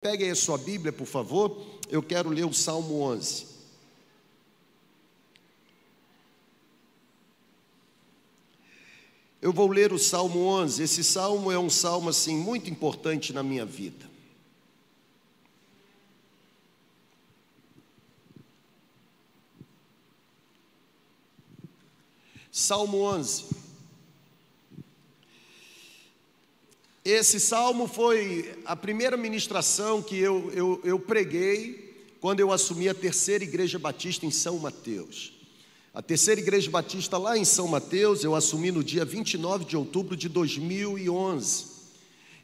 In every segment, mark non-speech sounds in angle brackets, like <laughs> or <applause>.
Pegue aí a sua Bíblia, por favor. Eu quero ler o Salmo 11. Eu vou ler o Salmo 11. Esse salmo é um salmo assim muito importante na minha vida. Salmo 11. Esse salmo foi a primeira ministração que eu, eu, eu preguei quando eu assumi a terceira igreja batista em São Mateus. A terceira igreja batista lá em São Mateus eu assumi no dia 29 de outubro de 2011.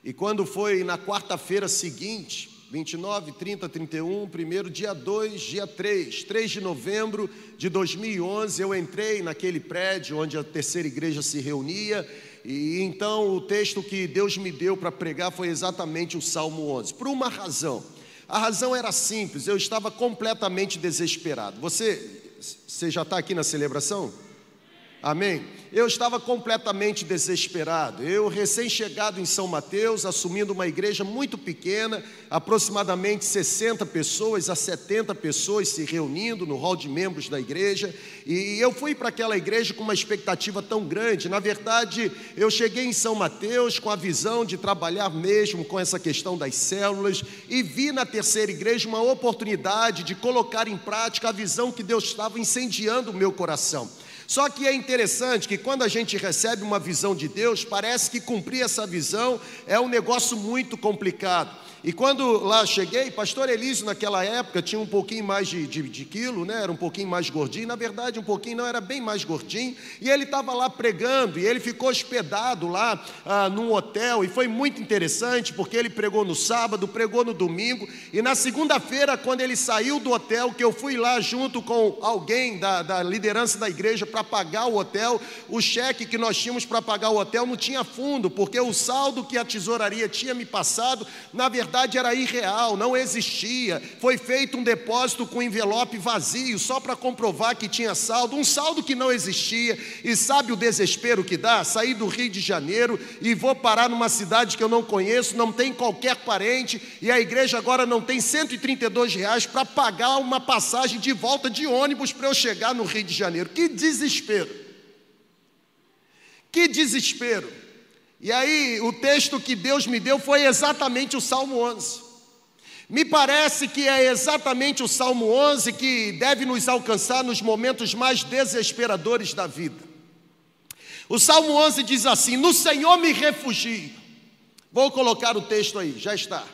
E quando foi na quarta-feira seguinte, 29, 30, 31, primeiro, dia 2, dia 3, 3 de novembro de 2011, eu entrei naquele prédio onde a terceira igreja se reunia e então o texto que Deus me deu para pregar foi exatamente o Salmo 11, por uma razão. A razão era simples, eu estava completamente desesperado. Você, você já está aqui na celebração? Amém? Eu estava completamente desesperado. Eu, recém-chegado em São Mateus, assumindo uma igreja muito pequena, aproximadamente 60 pessoas a 70 pessoas se reunindo no hall de membros da igreja, e eu fui para aquela igreja com uma expectativa tão grande. Na verdade, eu cheguei em São Mateus com a visão de trabalhar mesmo com essa questão das células e vi na terceira igreja uma oportunidade de colocar em prática a visão que Deus estava incendiando o meu coração. Só que é interessante que quando a gente recebe uma visão de Deus, parece que cumprir essa visão é um negócio muito complicado. E quando lá cheguei, pastor Elísio naquela época tinha um pouquinho mais de, de, de, quilo, né? era um pouquinho mais gordinho, na verdade um pouquinho não, era bem mais gordinho, e ele estava lá pregando, e ele ficou hospedado lá ah, num hotel, e foi muito interessante, porque ele pregou no sábado, pregou no domingo, e na segunda-feira, quando ele saiu do hotel, que eu fui lá junto com alguém da, da liderança da igreja para pagar o hotel, o cheque que nós tínhamos para pagar o hotel não tinha fundo, porque o saldo que a tesouraria tinha me passado, na verdade, verdade era irreal, não existia. Foi feito um depósito com envelope vazio, só para comprovar que tinha saldo, um saldo que não existia. E sabe o desespero que dá? Sair do Rio de Janeiro e vou parar numa cidade que eu não conheço, não tem qualquer parente, e a igreja agora não tem 132 reais para pagar uma passagem de volta de ônibus para eu chegar no Rio de Janeiro. Que desespero! Que desespero! E aí, o texto que Deus me deu foi exatamente o Salmo 11. Me parece que é exatamente o Salmo 11 que deve nos alcançar nos momentos mais desesperadores da vida. O Salmo 11 diz assim: No Senhor me refugio. Vou colocar o texto aí, já está.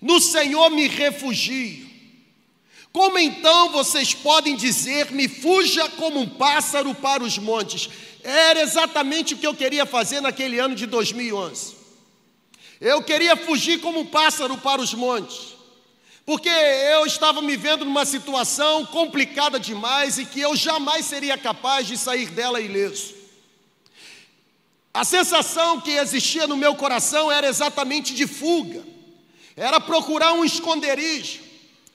No Senhor me refugio. Como então vocês podem dizer-me, fuja como um pássaro para os montes? Era exatamente o que eu queria fazer naquele ano de 2011. Eu queria fugir como um pássaro para os montes, porque eu estava me vendo numa situação complicada demais e que eu jamais seria capaz de sair dela ileso. A sensação que existia no meu coração era exatamente de fuga, era procurar um esconderijo,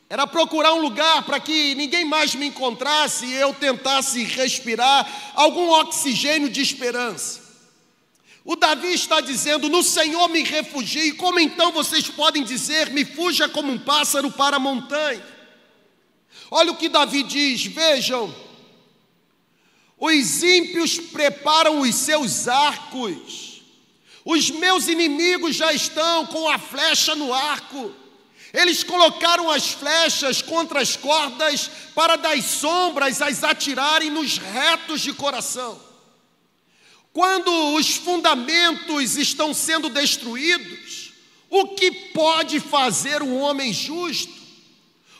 era procurar um lugar para que ninguém mais me encontrasse e eu tentasse respirar algum oxigênio de esperança. O Davi está dizendo: No Senhor me refugio. Como então vocês podem dizer: Me fuja como um pássaro para a montanha? Olha o que Davi diz: Vejam, os ímpios preparam os seus arcos, os meus inimigos já estão com a flecha no arco. Eles colocaram as flechas contra as cordas para das sombras as atirarem nos retos de coração. Quando os fundamentos estão sendo destruídos, o que pode fazer um homem justo?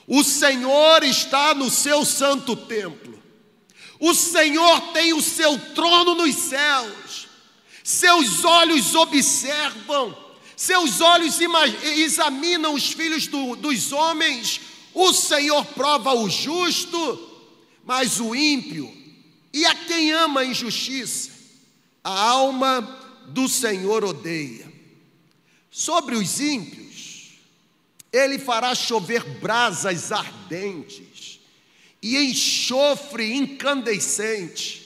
O Senhor está no seu santo templo. O Senhor tem o seu trono nos céus. Seus olhos observam seus olhos examinam os filhos do, dos homens, o Senhor prova o justo, mas o ímpio, e a quem ama a injustiça, a alma do Senhor odeia. Sobre os ímpios, ele fará chover brasas ardentes e enxofre incandescente.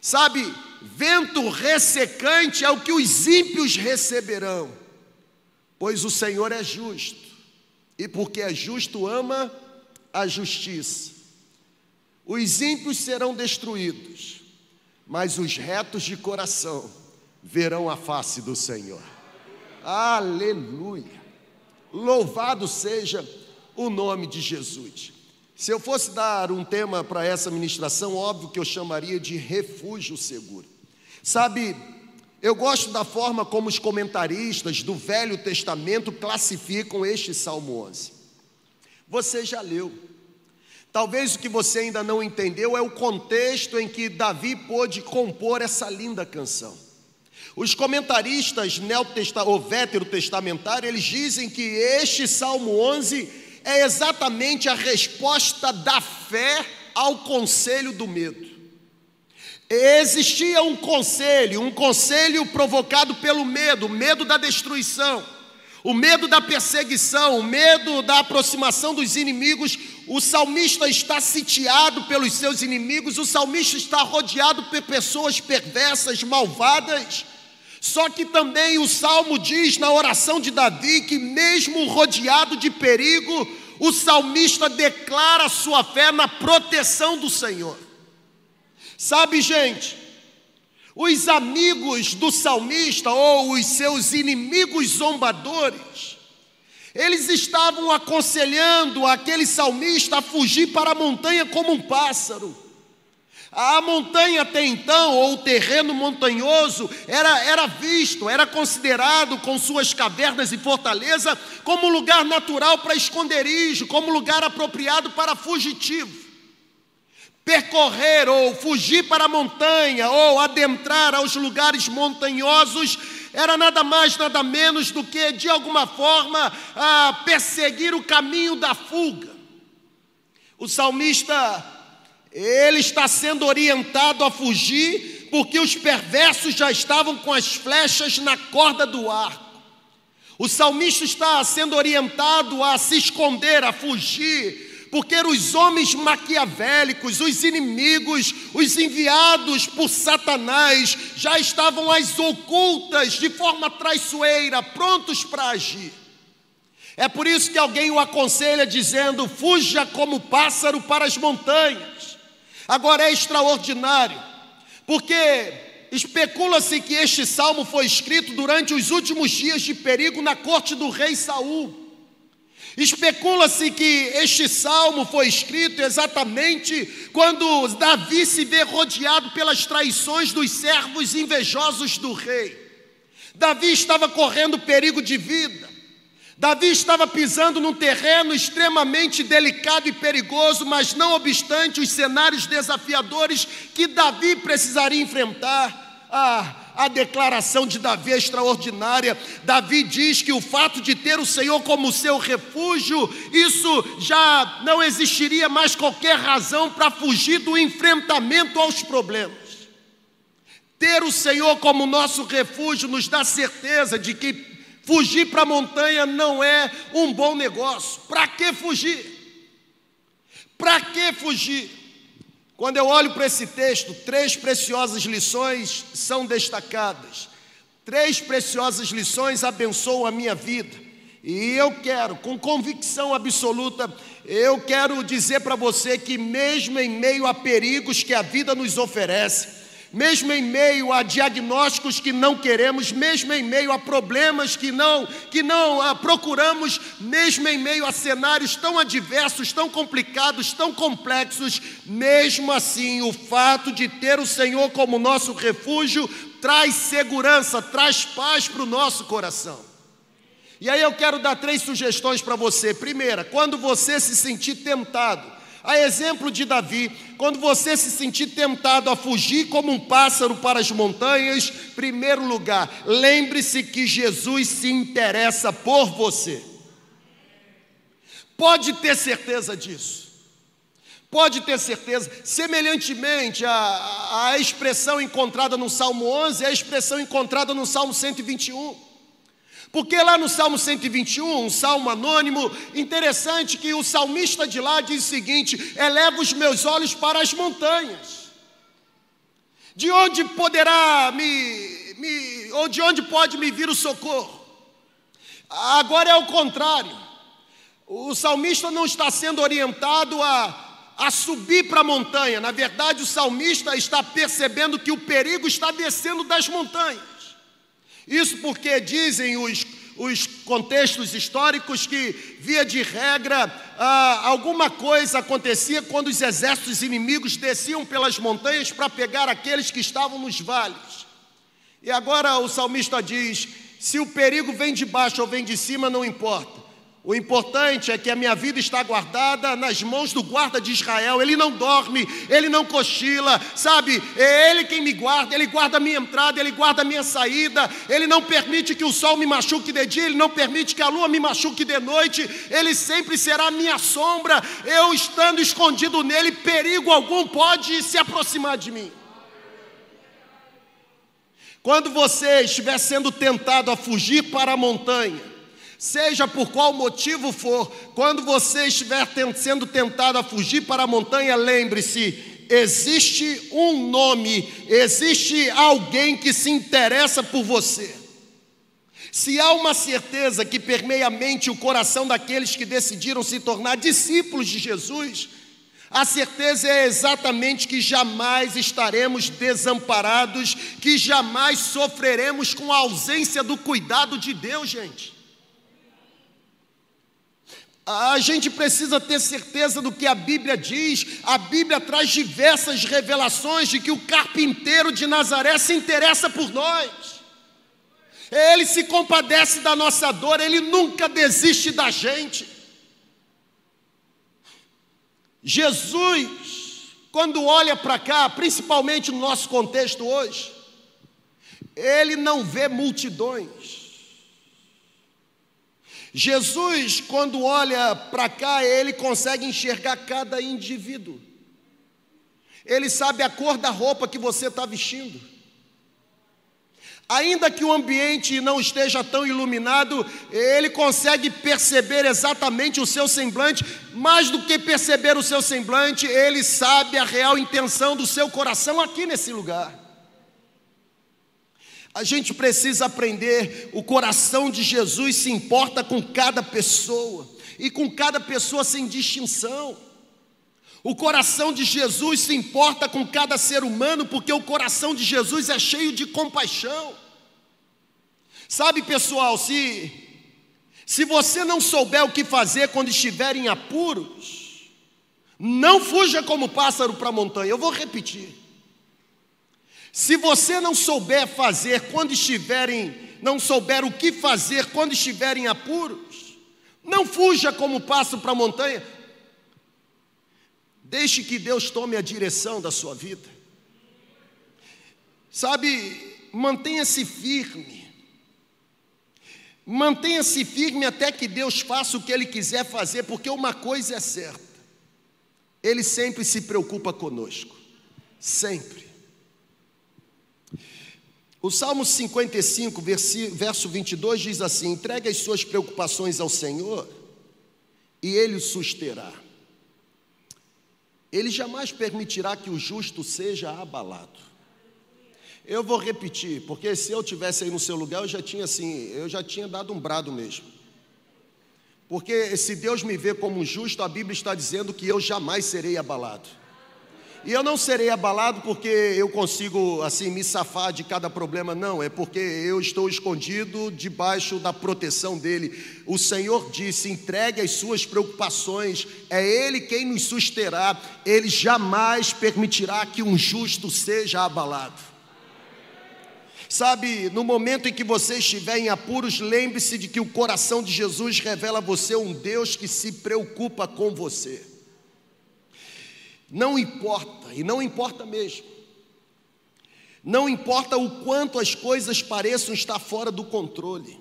Sabe, vento ressecante é o que os ímpios receberão. Pois o Senhor é justo, e porque é justo, ama a justiça. Os ímpios serão destruídos, mas os retos de coração verão a face do Senhor. Aleluia! Louvado seja o nome de Jesus. Se eu fosse dar um tema para essa ministração, óbvio que eu chamaria de refúgio seguro. Sabe, eu gosto da forma como os comentaristas do Velho Testamento classificam este Salmo 11. Você já leu. Talvez o que você ainda não entendeu é o contexto em que Davi pôde compor essa linda canção. Os comentaristas veterotestamentários, eles dizem que este Salmo 11 é exatamente a resposta da fé ao conselho do medo. Existia um conselho, um conselho provocado pelo medo, o medo da destruição, o medo da perseguição, o medo da aproximação dos inimigos. O salmista está sitiado pelos seus inimigos, o salmista está rodeado por pessoas perversas, malvadas. Só que também o salmo diz na oração de Davi que, mesmo rodeado de perigo, o salmista declara sua fé na proteção do Senhor. Sabe, gente, os amigos do salmista ou os seus inimigos zombadores, eles estavam aconselhando aquele salmista a fugir para a montanha como um pássaro. A montanha até então, ou o terreno montanhoso, era, era visto, era considerado com suas cavernas e fortaleza como lugar natural para esconderijo, como lugar apropriado para fugitivo percorrer ou fugir para a montanha ou adentrar aos lugares montanhosos era nada mais, nada menos do que, de alguma forma, perseguir o caminho da fuga. O salmista, ele está sendo orientado a fugir, porque os perversos já estavam com as flechas na corda do arco. O salmista está sendo orientado a se esconder, a fugir, porque os homens maquiavélicos, os inimigos, os enviados por Satanás, já estavam às ocultas, de forma traiçoeira, prontos para agir. É por isso que alguém o aconselha dizendo: fuja como pássaro para as montanhas. Agora é extraordinário, porque especula-se que este salmo foi escrito durante os últimos dias de perigo na corte do rei Saul. Especula-se que este salmo foi escrito exatamente quando Davi se vê rodeado pelas traições dos servos invejosos do rei. Davi estava correndo perigo de vida. Davi estava pisando num terreno extremamente delicado e perigoso, mas não obstante os cenários desafiadores que Davi precisaria enfrentar. Ah, a declaração de Davi é extraordinária. Davi diz que o fato de ter o Senhor como seu refúgio, isso já não existiria mais qualquer razão para fugir do enfrentamento aos problemas. Ter o Senhor como nosso refúgio nos dá certeza de que fugir para a montanha não é um bom negócio. Para que fugir? Para que fugir? Quando eu olho para esse texto, três preciosas lições são destacadas. Três preciosas lições abençoam a minha vida. E eu quero, com convicção absoluta, eu quero dizer para você que, mesmo em meio a perigos que a vida nos oferece, mesmo em meio a diagnósticos que não queremos, mesmo em meio a problemas que não que não ah, procuramos, mesmo em meio a cenários tão adversos, tão complicados, tão complexos, mesmo assim, o fato de ter o Senhor como nosso refúgio traz segurança, traz paz para o nosso coração. E aí eu quero dar três sugestões para você. Primeira, quando você se sentir tentado a exemplo de Davi, quando você se sentir tentado a fugir como um pássaro para as montanhas, primeiro lugar, lembre-se que Jesus se interessa por você. Pode ter certeza disso. Pode ter certeza, semelhantemente à, expressão encontrada no Salmo 11, é a expressão encontrada no Salmo 121. Porque lá no Salmo 121, um salmo anônimo, interessante que o salmista de lá diz o seguinte: eleva os meus olhos para as montanhas. De onde poderá me, me ou de onde pode me vir o socorro? Agora é o contrário. O salmista não está sendo orientado a, a subir para a montanha. Na verdade, o salmista está percebendo que o perigo está descendo das montanhas. Isso porque dizem os os contextos históricos que, via de regra, ah, alguma coisa acontecia quando os exércitos inimigos desciam pelas montanhas para pegar aqueles que estavam nos vales. E agora o salmista diz: se o perigo vem de baixo ou vem de cima, não importa. O importante é que a minha vida está guardada nas mãos do guarda de Israel. Ele não dorme, ele não cochila, sabe? É ele quem me guarda, ele guarda a minha entrada, ele guarda a minha saída. Ele não permite que o sol me machuque de dia, ele não permite que a lua me machuque de noite. Ele sempre será a minha sombra. Eu estando escondido nele, perigo algum pode se aproximar de mim. Quando você estiver sendo tentado a fugir para a montanha, Seja por qual motivo for, quando você estiver sendo tentado a fugir para a montanha, lembre-se: existe um nome, existe alguém que se interessa por você. Se há uma certeza que permeia a mente e o coração daqueles que decidiram se tornar discípulos de Jesus, a certeza é exatamente que jamais estaremos desamparados, que jamais sofreremos com a ausência do cuidado de Deus, gente. A gente precisa ter certeza do que a Bíblia diz. A Bíblia traz diversas revelações de que o carpinteiro de Nazaré se interessa por nós. Ele se compadece da nossa dor, ele nunca desiste da gente. Jesus, quando olha para cá, principalmente no nosso contexto hoje, ele não vê multidões. Jesus, quando olha para cá, ele consegue enxergar cada indivíduo. Ele sabe a cor da roupa que você está vestindo. Ainda que o ambiente não esteja tão iluminado, ele consegue perceber exatamente o seu semblante, mais do que perceber o seu semblante, ele sabe a real intenção do seu coração aqui nesse lugar. A gente precisa aprender, o coração de Jesus se importa com cada pessoa, e com cada pessoa sem distinção. O coração de Jesus se importa com cada ser humano, porque o coração de Jesus é cheio de compaixão. Sabe, pessoal, se se você não souber o que fazer quando estiver em apuros, não fuja como pássaro para a montanha. Eu vou repetir. Se você não souber fazer quando estiverem, não souber o que fazer quando estiverem apuros, não fuja como passo para a montanha. Deixe que Deus tome a direção da sua vida. Sabe, mantenha-se firme. Mantenha-se firme até que Deus faça o que Ele quiser fazer, porque uma coisa é certa: Ele sempre se preocupa conosco. Sempre. O Salmo 55, verso 22 diz assim: entregue as suas preocupações ao Senhor e Ele o susterá. Ele jamais permitirá que o justo seja abalado. Eu vou repetir, porque se eu tivesse aí no seu lugar, eu já tinha assim, eu já tinha dado um brado mesmo. Porque se Deus me vê como justo, a Bíblia está dizendo que eu jamais serei abalado. E eu não serei abalado porque eu consigo assim me safar de cada problema, não, é porque eu estou escondido debaixo da proteção dele. O Senhor disse: entregue as suas preocupações, é Ele quem nos susterá, Ele jamais permitirá que um justo seja abalado. Sabe, no momento em que você estiver em apuros, lembre-se de que o coração de Jesus revela a você um Deus que se preocupa com você. Não importa, e não importa mesmo. Não importa o quanto as coisas pareçam estar fora do controle.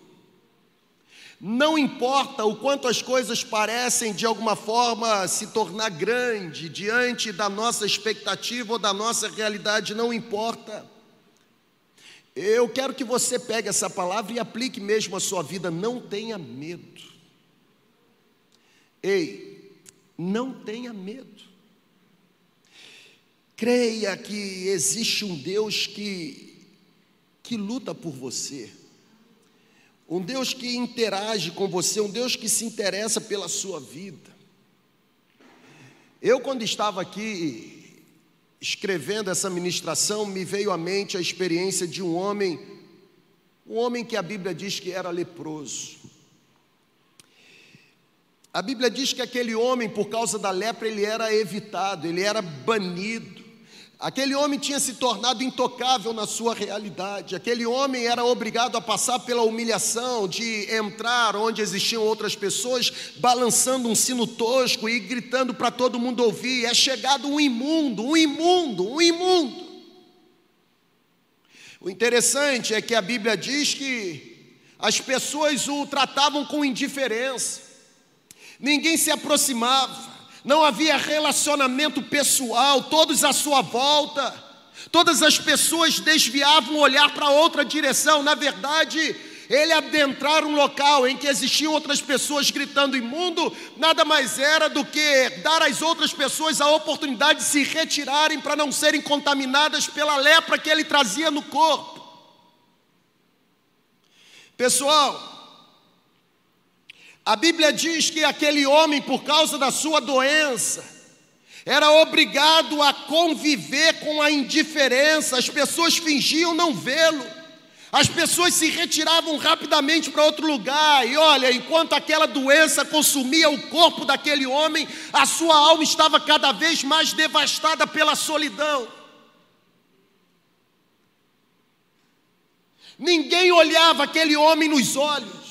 Não importa o quanto as coisas parecem de alguma forma se tornar grande diante da nossa expectativa ou da nossa realidade, não importa. Eu quero que você pegue essa palavra e aplique mesmo a sua vida. Não tenha medo. Ei, não tenha medo. Creia que existe um Deus que, que luta por você. um Deus que interage com você, um Deus que se interessa pela sua vida. Eu, quando estava aqui escrevendo essa ministração, me veio à mente a experiência de um homem, um homem que a Bíblia diz que era leproso. A Bíblia diz que aquele homem, por causa da lepra, ele era evitado, ele era banido. Aquele homem tinha se tornado intocável na sua realidade. Aquele homem era obrigado a passar pela humilhação de entrar onde existiam outras pessoas, balançando um sino tosco e gritando para todo mundo ouvir: é chegado um imundo, um imundo, um imundo. O interessante é que a Bíblia diz que as pessoas o tratavam com indiferença, ninguém se aproximava não havia relacionamento pessoal, todos à sua volta, todas as pessoas desviavam o olhar para outra direção. Na verdade, ele adentrar um local em que existiam outras pessoas gritando imundo, nada mais era do que dar às outras pessoas a oportunidade de se retirarem para não serem contaminadas pela lepra que ele trazia no corpo. Pessoal, a Bíblia diz que aquele homem, por causa da sua doença, era obrigado a conviver com a indiferença, as pessoas fingiam não vê-lo, as pessoas se retiravam rapidamente para outro lugar, e olha, enquanto aquela doença consumia o corpo daquele homem, a sua alma estava cada vez mais devastada pela solidão. Ninguém olhava aquele homem nos olhos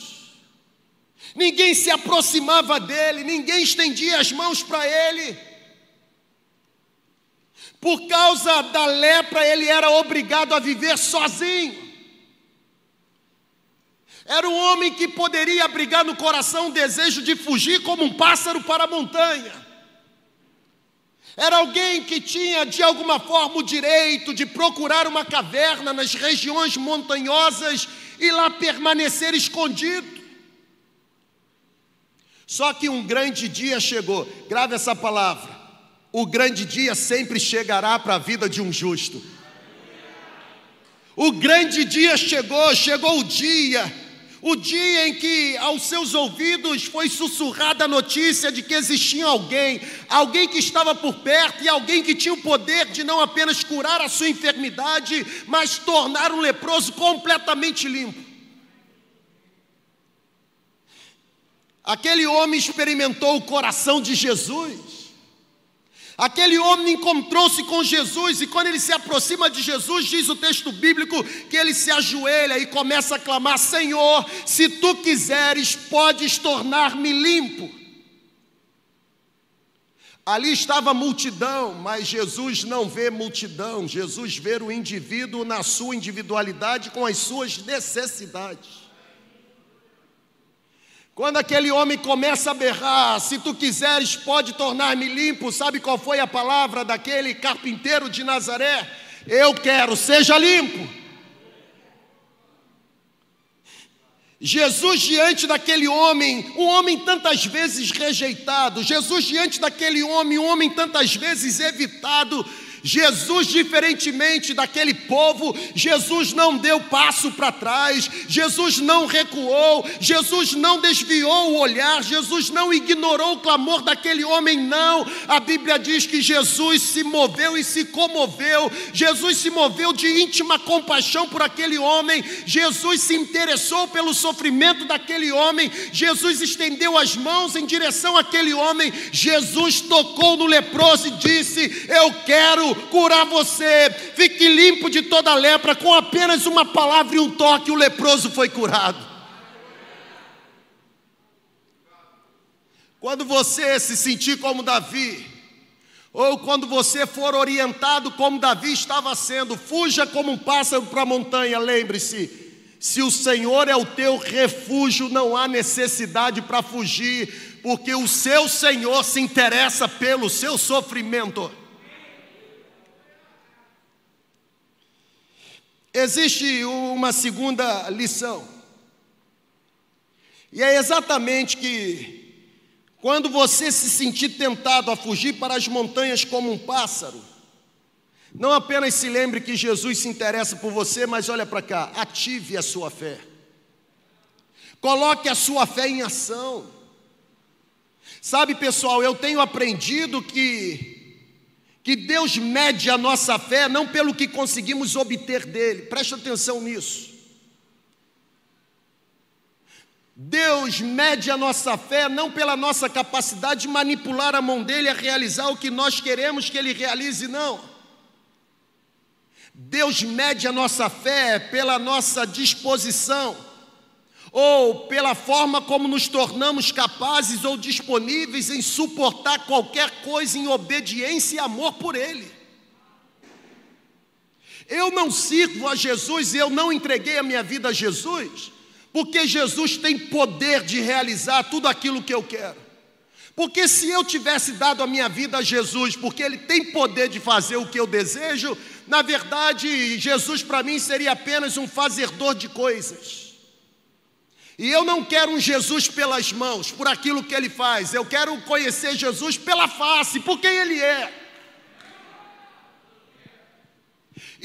ninguém se aproximava dele, ninguém estendia as mãos para ele. Por causa da lepra, ele era obrigado a viver sozinho. Era um homem que poderia abrigar no coração o desejo de fugir como um pássaro para a montanha. Era alguém que tinha de alguma forma o direito de procurar uma caverna nas regiões montanhosas e lá permanecer escondido. Só que um grande dia chegou, grave essa palavra: o grande dia sempre chegará para a vida de um justo. O grande dia chegou, chegou o dia, o dia em que aos seus ouvidos foi sussurrada a notícia de que existia alguém, alguém que estava por perto e alguém que tinha o poder de não apenas curar a sua enfermidade, mas tornar um leproso completamente limpo. Aquele homem experimentou o coração de Jesus. Aquele homem encontrou-se com Jesus e quando ele se aproxima de Jesus, diz o texto bíblico que ele se ajoelha e começa a clamar: Senhor, se tu quiseres, podes tornar-me limpo. Ali estava a multidão, mas Jesus não vê multidão, Jesus vê o indivíduo na sua individualidade com as suas necessidades. Quando aquele homem começa a berrar, se tu quiseres, pode tornar-me limpo, sabe qual foi a palavra daquele carpinteiro de Nazaré? Eu quero, seja limpo. Jesus diante daquele homem, um homem tantas vezes rejeitado, Jesus diante daquele homem, um homem tantas vezes evitado, Jesus, diferentemente daquele povo, Jesus não deu passo para trás, Jesus não recuou, Jesus não desviou o olhar, Jesus não ignorou o clamor daquele homem, não. A Bíblia diz que Jesus se moveu e se comoveu, Jesus se moveu de íntima compaixão por aquele homem, Jesus se interessou pelo sofrimento daquele homem, Jesus estendeu as mãos em direção àquele homem, Jesus tocou no leproso e disse: Eu quero curar você. Fique limpo de toda lepra. Com apenas uma palavra e um toque, o leproso foi curado. Quando você se sentir como Davi, ou quando você for orientado como Davi estava sendo, fuja como um pássaro para a montanha. Lembre-se, se o Senhor é o teu refúgio, não há necessidade para fugir, porque o seu Senhor se interessa pelo seu sofrimento. Existe uma segunda lição. E é exatamente que quando você se sentir tentado a fugir para as montanhas como um pássaro, não apenas se lembre que Jesus se interessa por você, mas olha para cá, ative a sua fé. Coloque a sua fé em ação. Sabe, pessoal, eu tenho aprendido que que Deus mede a nossa fé não pelo que conseguimos obter dele. Preste atenção nisso. Deus mede a nossa fé não pela nossa capacidade de manipular a mão dele a realizar o que nós queremos que ele realize, não. Deus mede a nossa fé pela nossa disposição, ou pela forma como nos tornamos capazes ou disponíveis em suportar qualquer coisa em obediência e amor por Ele. Eu não sirvo a Jesus e eu não entreguei a minha vida a Jesus porque Jesus tem poder de realizar tudo aquilo que eu quero. Porque se eu tivesse dado a minha vida a Jesus, porque Ele tem poder de fazer o que eu desejo, na verdade, Jesus para mim seria apenas um fazedor de coisas. E eu não quero um Jesus pelas mãos, por aquilo que Ele faz, eu quero conhecer Jesus pela face, por quem Ele é.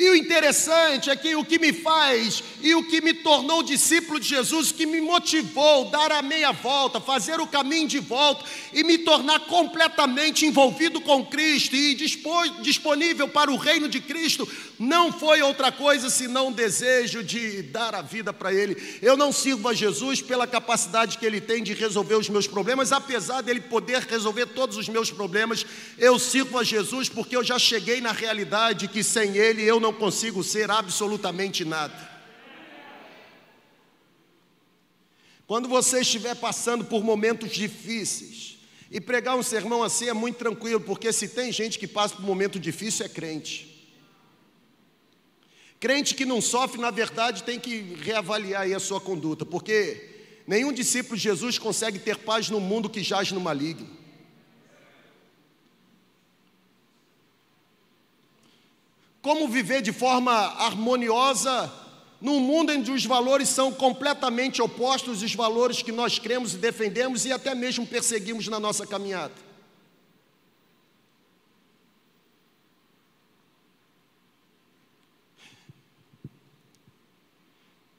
E o interessante é que o que me faz e o que me tornou discípulo de Jesus, que me motivou dar a meia volta, fazer o caminho de volta e me tornar completamente envolvido com Cristo e disponível para o reino de Cristo, não foi outra coisa senão um desejo de dar a vida para Ele. Eu não sirvo a Jesus pela capacidade que Ele tem de resolver os meus problemas, apesar dele poder resolver todos os meus problemas, eu sirvo a Jesus porque eu já cheguei na realidade que sem Ele eu não consigo ser absolutamente nada. Quando você estiver passando por momentos difíceis, e pregar um sermão assim é muito tranquilo, porque se tem gente que passa por um momento difícil é crente. Crente que não sofre, na verdade, tem que reavaliar aí a sua conduta, porque nenhum discípulo de Jesus consegue ter paz no mundo que jaz no maligno. Como viver de forma harmoniosa num mundo em que os valores são completamente opostos aos valores que nós cremos e defendemos e até mesmo perseguimos na nossa caminhada?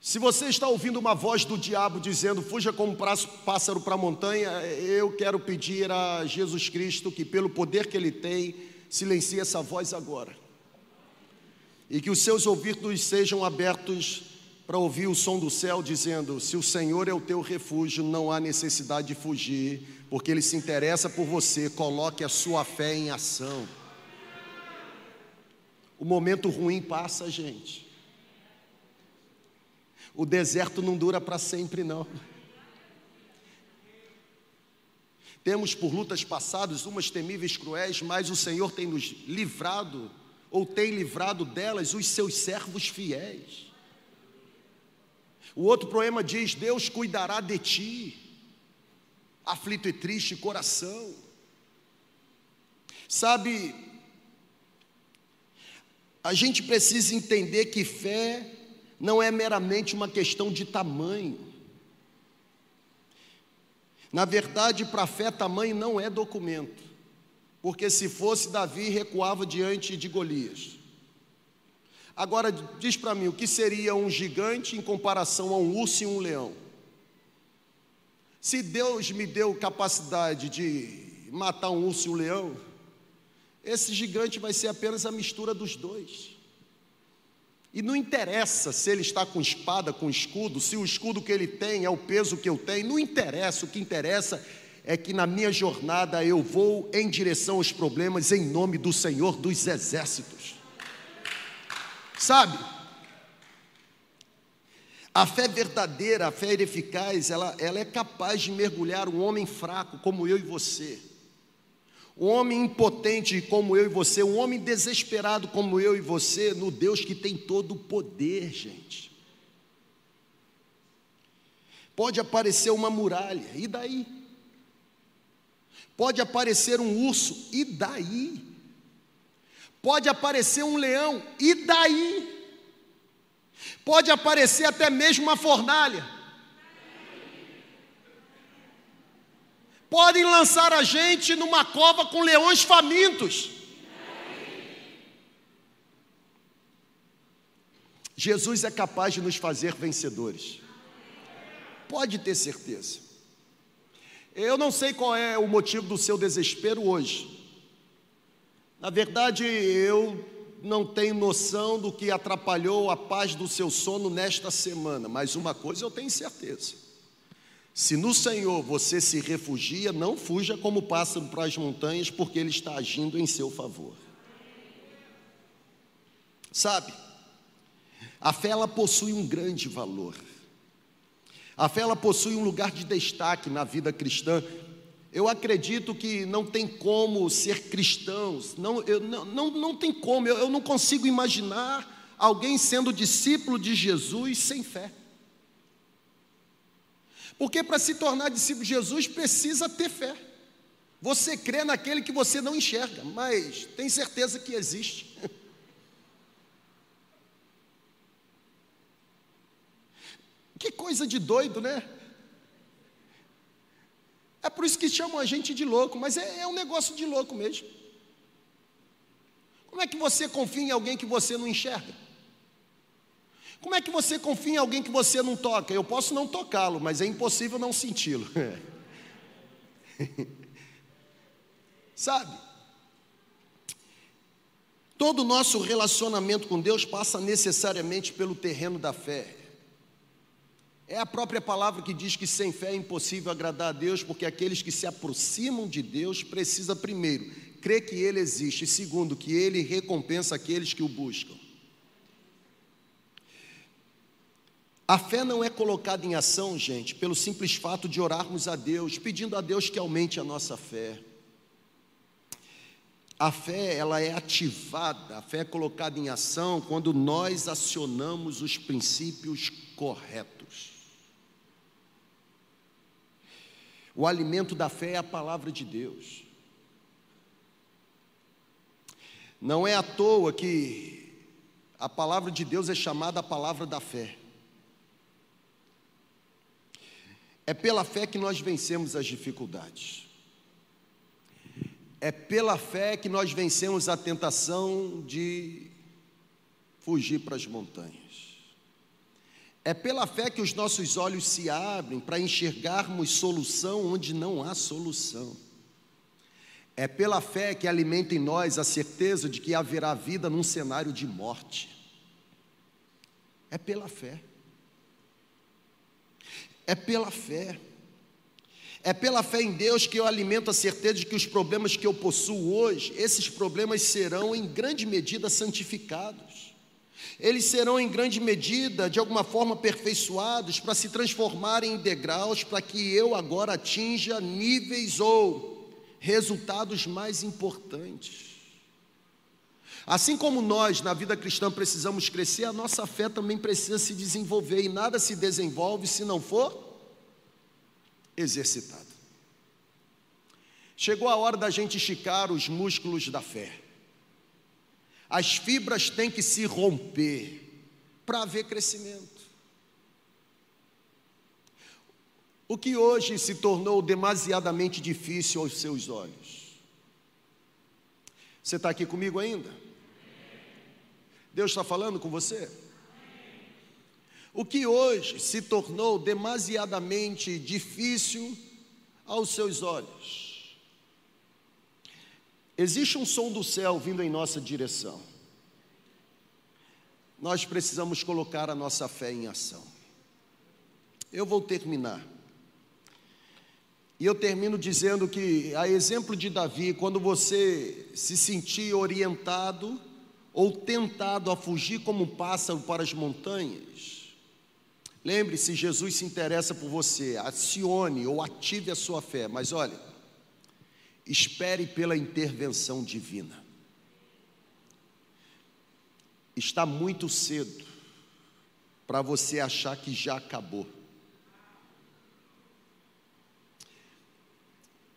Se você está ouvindo uma voz do diabo dizendo, fuja como pássaro para a montanha, eu quero pedir a Jesus Cristo que, pelo poder que Ele tem, silencie essa voz agora e que os seus ouvidos sejam abertos para ouvir o som do céu dizendo: Se o Senhor é o teu refúgio, não há necessidade de fugir, porque Ele se interessa por você. Coloque a sua fé em ação. O momento ruim passa, gente. O deserto não dura para sempre, não. Temos por lutas passadas umas temíveis cruéis, mas o Senhor tem nos livrado ou tem livrado delas os seus servos fiéis. O outro poema diz: Deus cuidará de ti, aflito e triste coração. Sabe, a gente precisa entender que fé não é meramente uma questão de tamanho. Na verdade, para a fé, tamanho não é documento porque se fosse Davi, recuava diante de Golias. Agora, diz para mim, o que seria um gigante em comparação a um urso e um leão? Se Deus me deu capacidade de matar um urso e um leão, esse gigante vai ser apenas a mistura dos dois. E não interessa se ele está com espada, com escudo, se o escudo que ele tem é o peso que eu tenho, não interessa, o que interessa é que na minha jornada eu vou em direção aos problemas em nome do Senhor dos Exércitos. Sabe? A fé verdadeira, a fé eficaz, ela, ela é capaz de mergulhar um homem fraco como eu e você, um homem impotente como eu e você, um homem desesperado como eu e você, no Deus que tem todo o poder, gente. Pode aparecer uma muralha, e daí? Pode aparecer um urso, e daí? Pode aparecer um leão, e daí? Pode aparecer até mesmo uma fornalha. Podem lançar a gente numa cova com leões famintos. Jesus é capaz de nos fazer vencedores. pode ter certeza. Eu não sei qual é o motivo do seu desespero hoje. Na verdade, eu não tenho noção do que atrapalhou a paz do seu sono nesta semana, mas uma coisa eu tenho certeza. Se no Senhor você se refugia, não fuja como pássaro para as montanhas, porque Ele está agindo em seu favor. Sabe, a fé ela possui um grande valor. A fé ela possui um lugar de destaque na vida cristã. Eu acredito que não tem como ser cristãos, não, eu, não, não, não tem como, eu, eu não consigo imaginar alguém sendo discípulo de Jesus sem fé. Porque para se tornar discípulo de Jesus precisa ter fé. Você crê naquele que você não enxerga, mas tem certeza que existe. Que coisa de doido, né? É por isso que chamam a gente de louco, mas é, é um negócio de louco mesmo. Como é que você confia em alguém que você não enxerga? Como é que você confia em alguém que você não toca? Eu posso não tocá-lo, mas é impossível não senti-lo. <laughs> Sabe? Todo o nosso relacionamento com Deus passa necessariamente pelo terreno da fé. É a própria palavra que diz que sem fé é impossível agradar a Deus, porque aqueles que se aproximam de Deus precisa primeiro crer que ele existe, e segundo que ele recompensa aqueles que o buscam. A fé não é colocada em ação, gente, pelo simples fato de orarmos a Deus, pedindo a Deus que aumente a nossa fé. A fé, ela é ativada, a fé é colocada em ação quando nós acionamos os princípios corretos. O alimento da fé é a palavra de Deus. Não é à toa que a palavra de Deus é chamada a palavra da fé. É pela fé que nós vencemos as dificuldades. É pela fé que nós vencemos a tentação de fugir para as montanhas. É pela fé que os nossos olhos se abrem para enxergarmos solução onde não há solução. É pela fé que alimenta em nós a certeza de que haverá vida num cenário de morte. É pela fé. É pela fé. É pela fé em Deus que eu alimento a certeza de que os problemas que eu possuo hoje, esses problemas serão em grande medida santificados eles serão em grande medida, de alguma forma, aperfeiçoados para se transformarem em degraus para que eu agora atinja níveis ou resultados mais importantes. Assim como nós na vida cristã precisamos crescer, a nossa fé também precisa se desenvolver e nada se desenvolve se não for exercitado. Chegou a hora da gente esticar os músculos da fé. As fibras têm que se romper para haver crescimento. O que hoje se tornou demasiadamente difícil aos seus olhos? Você está aqui comigo ainda? Deus está falando com você? O que hoje se tornou demasiadamente difícil aos seus olhos? Existe um som do céu vindo em nossa direção. Nós precisamos colocar a nossa fé em ação. Eu vou terminar. E eu termino dizendo que, a exemplo de Davi, quando você se sentir orientado ou tentado a fugir como um pássaro para as montanhas, lembre-se: Jesus se interessa por você, acione ou ative a sua fé, mas olha, Espere pela intervenção divina. Está muito cedo para você achar que já acabou.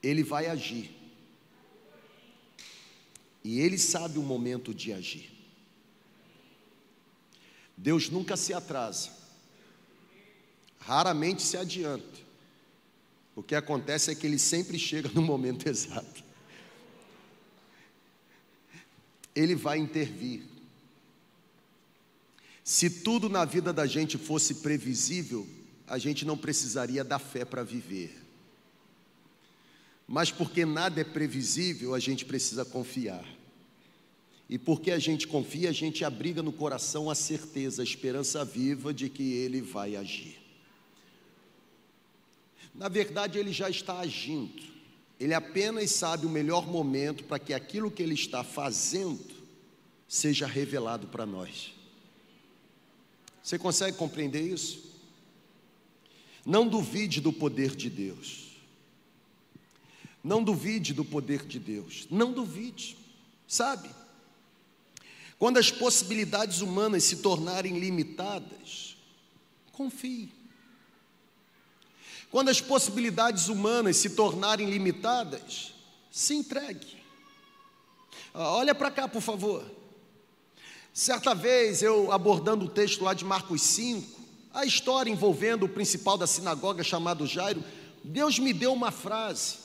Ele vai agir. E ele sabe o momento de agir. Deus nunca se atrasa, raramente se adianta. O que acontece é que ele sempre chega no momento <laughs> exato. Ele vai intervir. Se tudo na vida da gente fosse previsível, a gente não precisaria da fé para viver. Mas porque nada é previsível, a gente precisa confiar. E porque a gente confia, a gente abriga no coração a certeza, a esperança viva de que Ele vai agir. Na verdade, Ele já está agindo. Ele apenas sabe o melhor momento para que aquilo que Ele está fazendo seja revelado para nós. Você consegue compreender isso? Não duvide do poder de Deus. Não duvide do poder de Deus. Não duvide. Sabe? Quando as possibilidades humanas se tornarem limitadas, confie. Quando as possibilidades humanas se tornarem limitadas, se entregue. Ah, olha para cá, por favor. Certa vez, eu abordando o texto lá de Marcos 5, a história envolvendo o principal da sinagoga chamado Jairo, Deus me deu uma frase.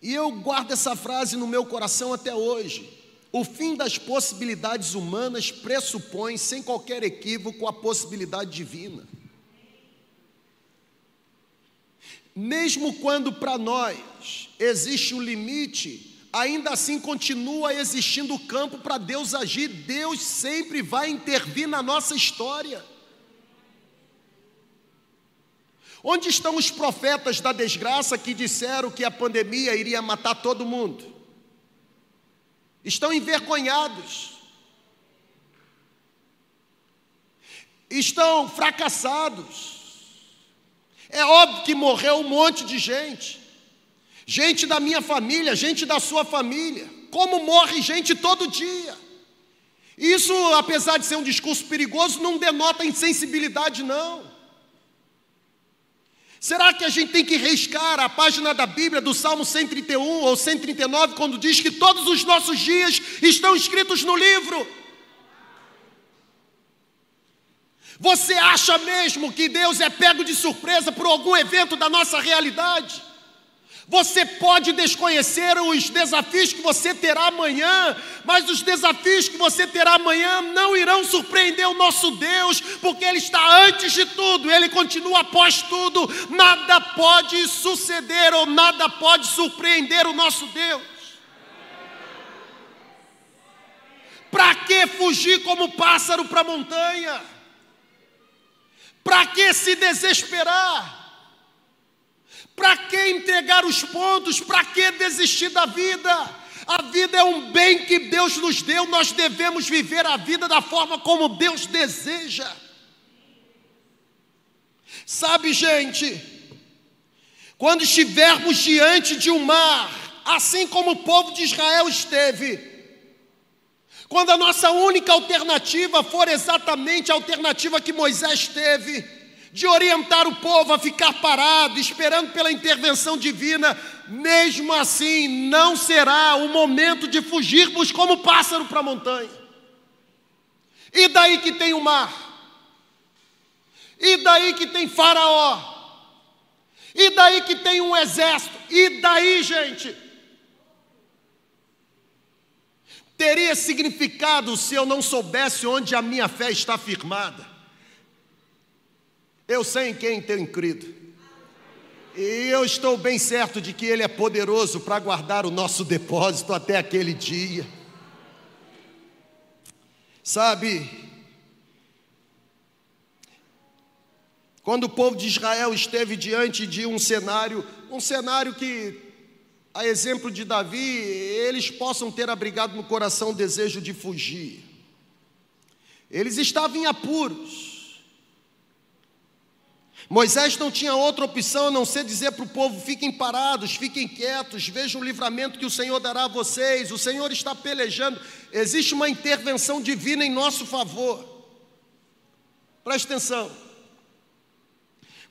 E eu guardo essa frase no meu coração até hoje. O fim das possibilidades humanas pressupõe, sem qualquer equívoco, a possibilidade divina. Mesmo quando para nós existe um limite, ainda assim continua existindo o campo para Deus agir, Deus sempre vai intervir na nossa história. Onde estão os profetas da desgraça que disseram que a pandemia iria matar todo mundo? Estão envergonhados, estão fracassados. É óbvio que morreu um monte de gente, gente da minha família, gente da sua família, como morre gente todo dia. Isso, apesar de ser um discurso perigoso, não denota insensibilidade, não. Será que a gente tem que riscar a página da Bíblia do Salmo 131 ou 139 quando diz que todos os nossos dias estão escritos no livro? Você acha mesmo que Deus é pego de surpresa por algum evento da nossa realidade? Você pode desconhecer os desafios que você terá amanhã, mas os desafios que você terá amanhã não irão surpreender o nosso Deus, porque Ele está antes de tudo, Ele continua após tudo. Nada pode suceder ou nada pode surpreender o nosso Deus. Para que fugir como pássaro para a montanha? Para que se desesperar? Para que entregar os pontos? Para que desistir da vida? A vida é um bem que Deus nos deu, nós devemos viver a vida da forma como Deus deseja. Sabe, gente, quando estivermos diante de um mar, assim como o povo de Israel esteve, quando a nossa única alternativa for exatamente a alternativa que Moisés teve, de orientar o povo a ficar parado, esperando pela intervenção divina, mesmo assim não será o momento de fugirmos como pássaro para a montanha. E daí que tem o mar? E daí que tem Faraó? E daí que tem um exército? E daí, gente? Teria significado se eu não soubesse onde a minha fé está firmada. Eu sei em quem tenho crido. E eu estou bem certo de que Ele é poderoso para guardar o nosso depósito até aquele dia. Sabe, quando o povo de Israel esteve diante de um cenário, um cenário que a exemplo de Davi, eles possam ter abrigado no coração o desejo de fugir. Eles estavam em apuros. Moisés não tinha outra opção a não ser dizer para o povo: fiquem parados, fiquem quietos, vejam o livramento que o Senhor dará a vocês. O Senhor está pelejando, existe uma intervenção divina em nosso favor. Preste atenção.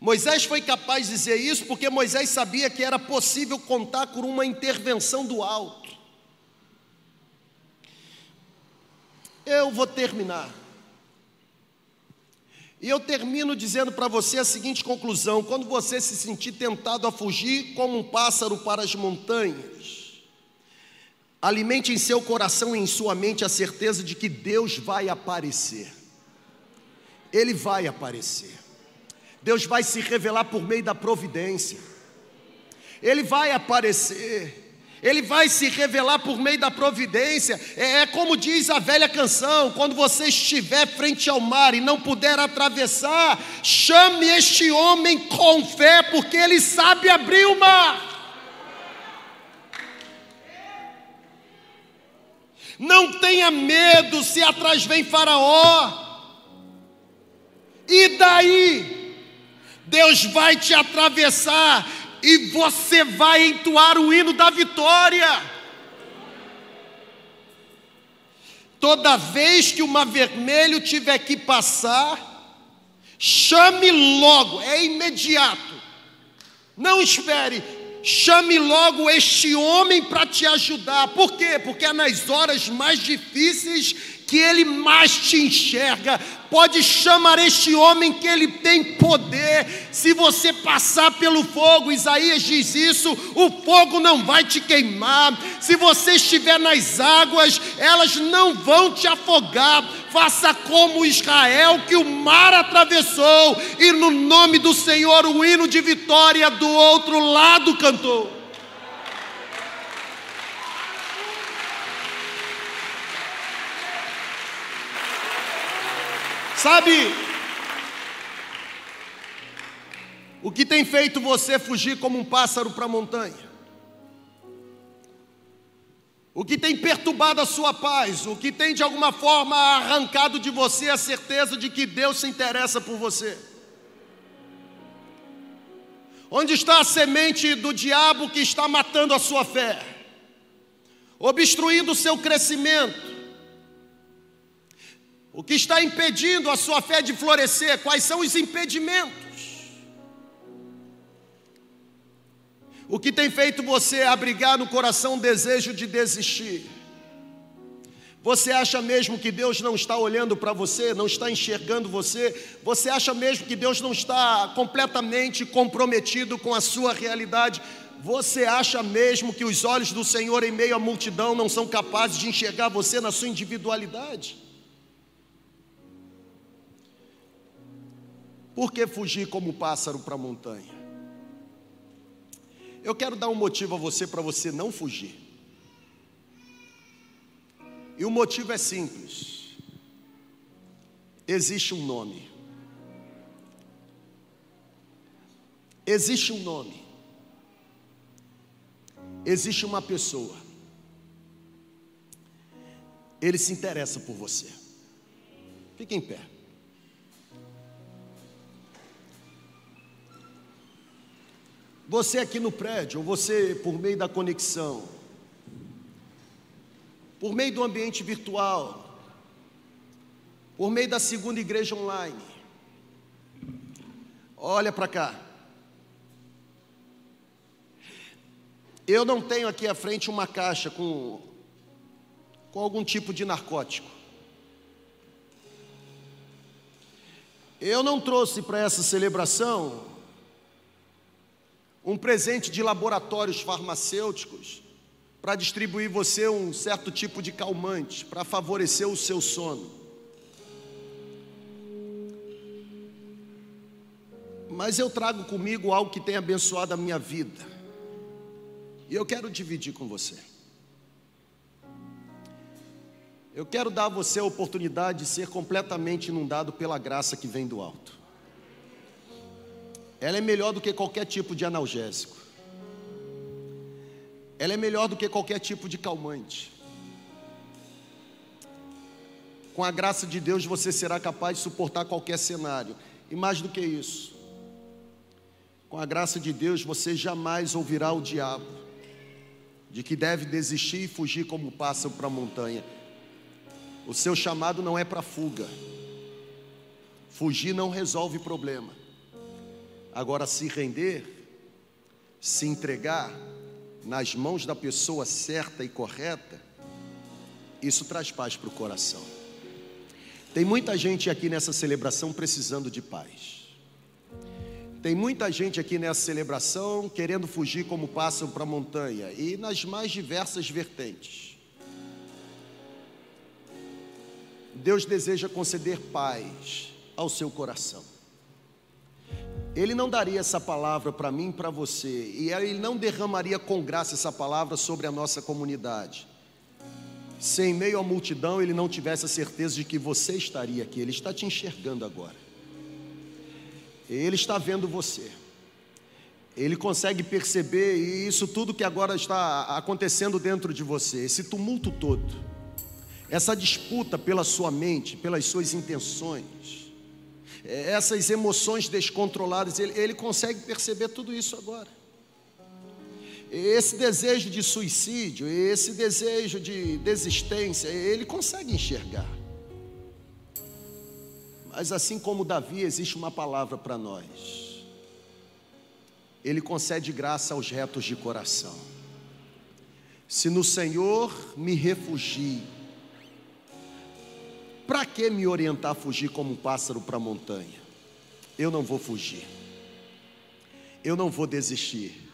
Moisés foi capaz de dizer isso porque Moisés sabia que era possível contar com uma intervenção do alto. Eu vou terminar. E eu termino dizendo para você a seguinte conclusão: quando você se sentir tentado a fugir como um pássaro para as montanhas, alimente em seu coração e em sua mente a certeza de que Deus vai aparecer. Ele vai aparecer. Deus vai se revelar por meio da providência. Ele vai aparecer. Ele vai se revelar por meio da providência. É, é, como diz a velha canção: quando você estiver frente ao mar e não puder atravessar, chame este homem com fé, porque ele sabe abrir o mar. Não tenha medo se atrás vem Faraó. E daí? Deus vai te atravessar e você vai entoar o hino da vitória. Toda vez que o mar vermelho tiver que passar, chame logo, é imediato. Não espere, chame logo este homem para te ajudar. Por quê? Porque é nas horas mais difíceis que ele mais te enxerga. Pode chamar este homem que ele tem poder. Se você passar pelo fogo, Isaías diz isso, o fogo não vai te queimar. Se você estiver nas águas, elas não vão te afogar. Faça como Israel que o mar atravessou e no nome do Senhor o hino de vitória do outro lado cantou. Sabe o que tem feito você fugir como um pássaro para a montanha? O que tem perturbado a sua paz? O que tem de alguma forma arrancado de você a certeza de que Deus se interessa por você? Onde está a semente do diabo que está matando a sua fé, obstruindo o seu crescimento? O que está impedindo a sua fé de florescer? Quais são os impedimentos? O que tem feito você abrigar no coração o desejo de desistir? Você acha mesmo que Deus não está olhando para você, não está enxergando você? Você acha mesmo que Deus não está completamente comprometido com a sua realidade? Você acha mesmo que os olhos do Senhor em meio à multidão não são capazes de enxergar você na sua individualidade? Por que fugir como pássaro para a montanha? Eu quero dar um motivo a você para você não fugir. E o motivo é simples. Existe um nome. Existe um nome. Existe uma pessoa. Ele se interessa por você. Fique em pé. Você aqui no prédio, ou você por meio da conexão, por meio do ambiente virtual, por meio da segunda igreja online. Olha para cá. Eu não tenho aqui à frente uma caixa com, com algum tipo de narcótico. Eu não trouxe para essa celebração um presente de laboratórios farmacêuticos para distribuir você um certo tipo de calmante para favorecer o seu sono. Mas eu trago comigo algo que tem abençoado a minha vida. E eu quero dividir com você. Eu quero dar a você a oportunidade de ser completamente inundado pela graça que vem do alto. Ela é melhor do que qualquer tipo de analgésico. Ela é melhor do que qualquer tipo de calmante. Com a graça de Deus você será capaz de suportar qualquer cenário. E mais do que isso, com a graça de Deus você jamais ouvirá o diabo de que deve desistir e fugir como pássaro para a montanha. O seu chamado não é para fuga. Fugir não resolve problema. Agora, se render, se entregar nas mãos da pessoa certa e correta, isso traz paz para o coração. Tem muita gente aqui nessa celebração precisando de paz. Tem muita gente aqui nessa celebração querendo fugir como pássaro para a montanha e nas mais diversas vertentes. Deus deseja conceder paz ao seu coração. Ele não daria essa palavra para mim e para você, e Ele não derramaria com graça essa palavra sobre a nossa comunidade. Se em meio à multidão Ele não tivesse a certeza de que você estaria aqui, Ele está te enxergando agora, Ele está vendo você, Ele consegue perceber isso tudo que agora está acontecendo dentro de você, esse tumulto todo, essa disputa pela sua mente, pelas suas intenções essas emoções descontroladas, ele, ele consegue perceber tudo isso agora. Esse desejo de suicídio, esse desejo de desistência, ele consegue enxergar. Mas assim como Davi, existe uma palavra para nós. Ele concede graça aos retos de coração. Se no Senhor me refugio, para que me orientar a fugir como um pássaro para a montanha? Eu não vou fugir. Eu não vou desistir.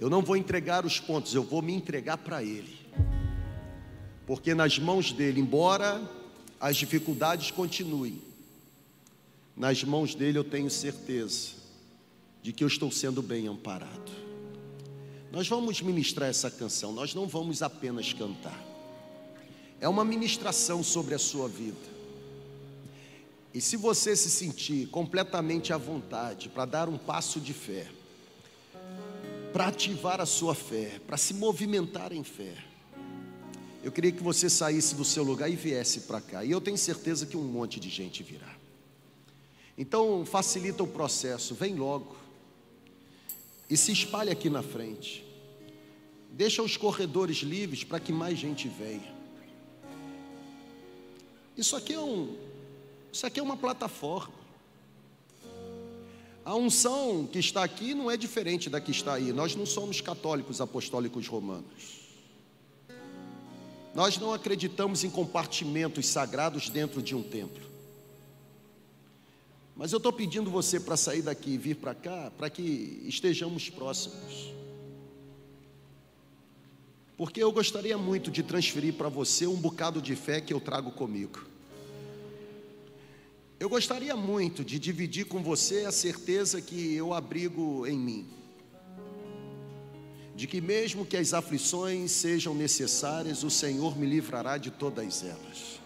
Eu não vou entregar os pontos, eu vou me entregar para Ele. Porque nas mãos dele, embora as dificuldades continuem, nas mãos dele eu tenho certeza de que eu estou sendo bem amparado. Nós vamos ministrar essa canção, nós não vamos apenas cantar é uma ministração sobre a sua vida. E se você se sentir completamente à vontade para dar um passo de fé, para ativar a sua fé, para se movimentar em fé, eu queria que você saísse do seu lugar e viesse para cá. E eu tenho certeza que um monte de gente virá. Então, facilita o processo, vem logo. E se espalhe aqui na frente. Deixa os corredores livres para que mais gente venha. Isso aqui é um, isso aqui é uma plataforma. A unção que está aqui não é diferente da que está aí. Nós não somos católicos apostólicos romanos. Nós não acreditamos em compartimentos sagrados dentro de um templo. Mas eu estou pedindo você para sair daqui e vir para cá, para que estejamos próximos. Porque eu gostaria muito de transferir para você um bocado de fé que eu trago comigo. Eu gostaria muito de dividir com você a certeza que eu abrigo em mim, de que mesmo que as aflições sejam necessárias, o Senhor me livrará de todas elas.